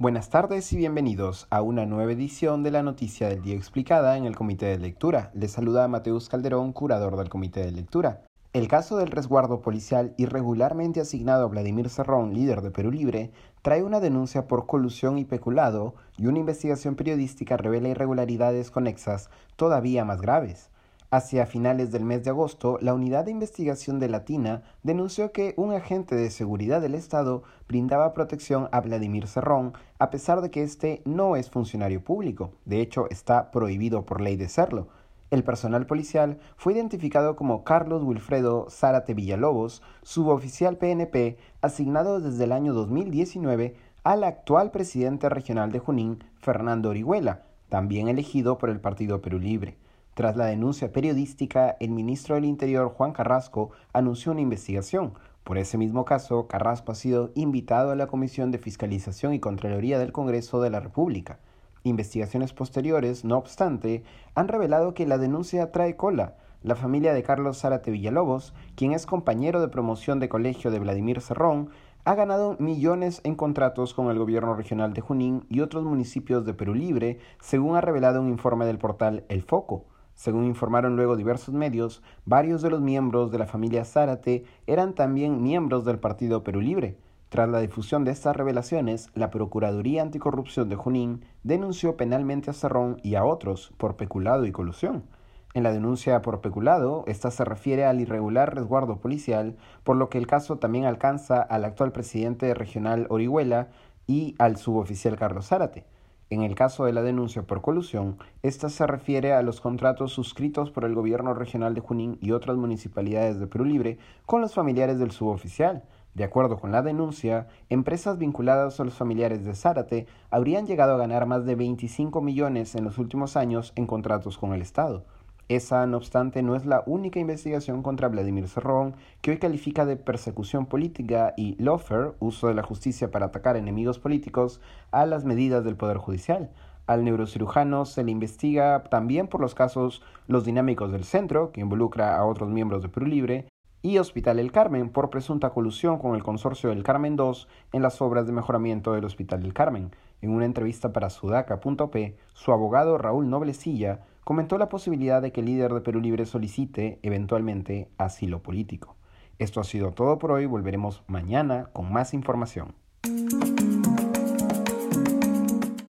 Buenas tardes y bienvenidos a una nueva edición de la Noticia del Día Explicada en el Comité de Lectura. Les saluda Mateus Calderón, curador del Comité de Lectura. El caso del resguardo policial irregularmente asignado a Vladimir Serrón, líder de Perú Libre, trae una denuncia por colusión y peculado y una investigación periodística revela irregularidades conexas todavía más graves. Hacia finales del mes de agosto, la Unidad de Investigación de Latina denunció que un agente de seguridad del Estado brindaba protección a Vladimir Cerrón, a pesar de que éste no es funcionario público. De hecho, está prohibido por ley de serlo. El personal policial fue identificado como Carlos Wilfredo Zárate Villalobos, suboficial PNP, asignado desde el año 2019 al actual presidente regional de Junín, Fernando Orihuela, también elegido por el Partido Perú Libre. Tras la denuncia periodística, el ministro del Interior, Juan Carrasco, anunció una investigación. Por ese mismo caso, Carrasco ha sido invitado a la Comisión de Fiscalización y Contraloría del Congreso de la República. Investigaciones posteriores, no obstante, han revelado que la denuncia trae cola. La familia de Carlos Zárate Villalobos, quien es compañero de promoción de colegio de Vladimir Cerrón, ha ganado millones en contratos con el gobierno regional de Junín y otros municipios de Perú Libre, según ha revelado un informe del portal El Foco. Según informaron luego diversos medios, varios de los miembros de la familia Zárate eran también miembros del Partido Perú Libre. Tras la difusión de estas revelaciones, la Procuraduría Anticorrupción de Junín denunció penalmente a Cerrón y a otros por peculado y colusión. En la denuncia por peculado, esta se refiere al irregular resguardo policial, por lo que el caso también alcanza al actual presidente regional Orihuela y al suboficial Carlos Zárate. En el caso de la denuncia por colusión, esta se refiere a los contratos suscritos por el gobierno regional de Junín y otras municipalidades de Perú Libre con los familiares del suboficial. De acuerdo con la denuncia, empresas vinculadas a los familiares de Zárate habrían llegado a ganar más de 25 millones en los últimos años en contratos con el Estado. Esa, no obstante, no es la única investigación contra Vladimir Cerrón, que hoy califica de persecución política y lawfare, uso de la justicia para atacar enemigos políticos, a las medidas del Poder Judicial. Al neurocirujano se le investiga también por los casos Los Dinámicos del Centro, que involucra a otros miembros de Perú Libre, y Hospital El Carmen por presunta colusión con el consorcio del Carmen II en las obras de mejoramiento del Hospital del Carmen. En una entrevista para Sudaca.p, su abogado Raúl Noblecilla comentó la posibilidad de que el líder de Perú Libre solicite eventualmente asilo político. Esto ha sido todo por hoy, volveremos mañana con más información.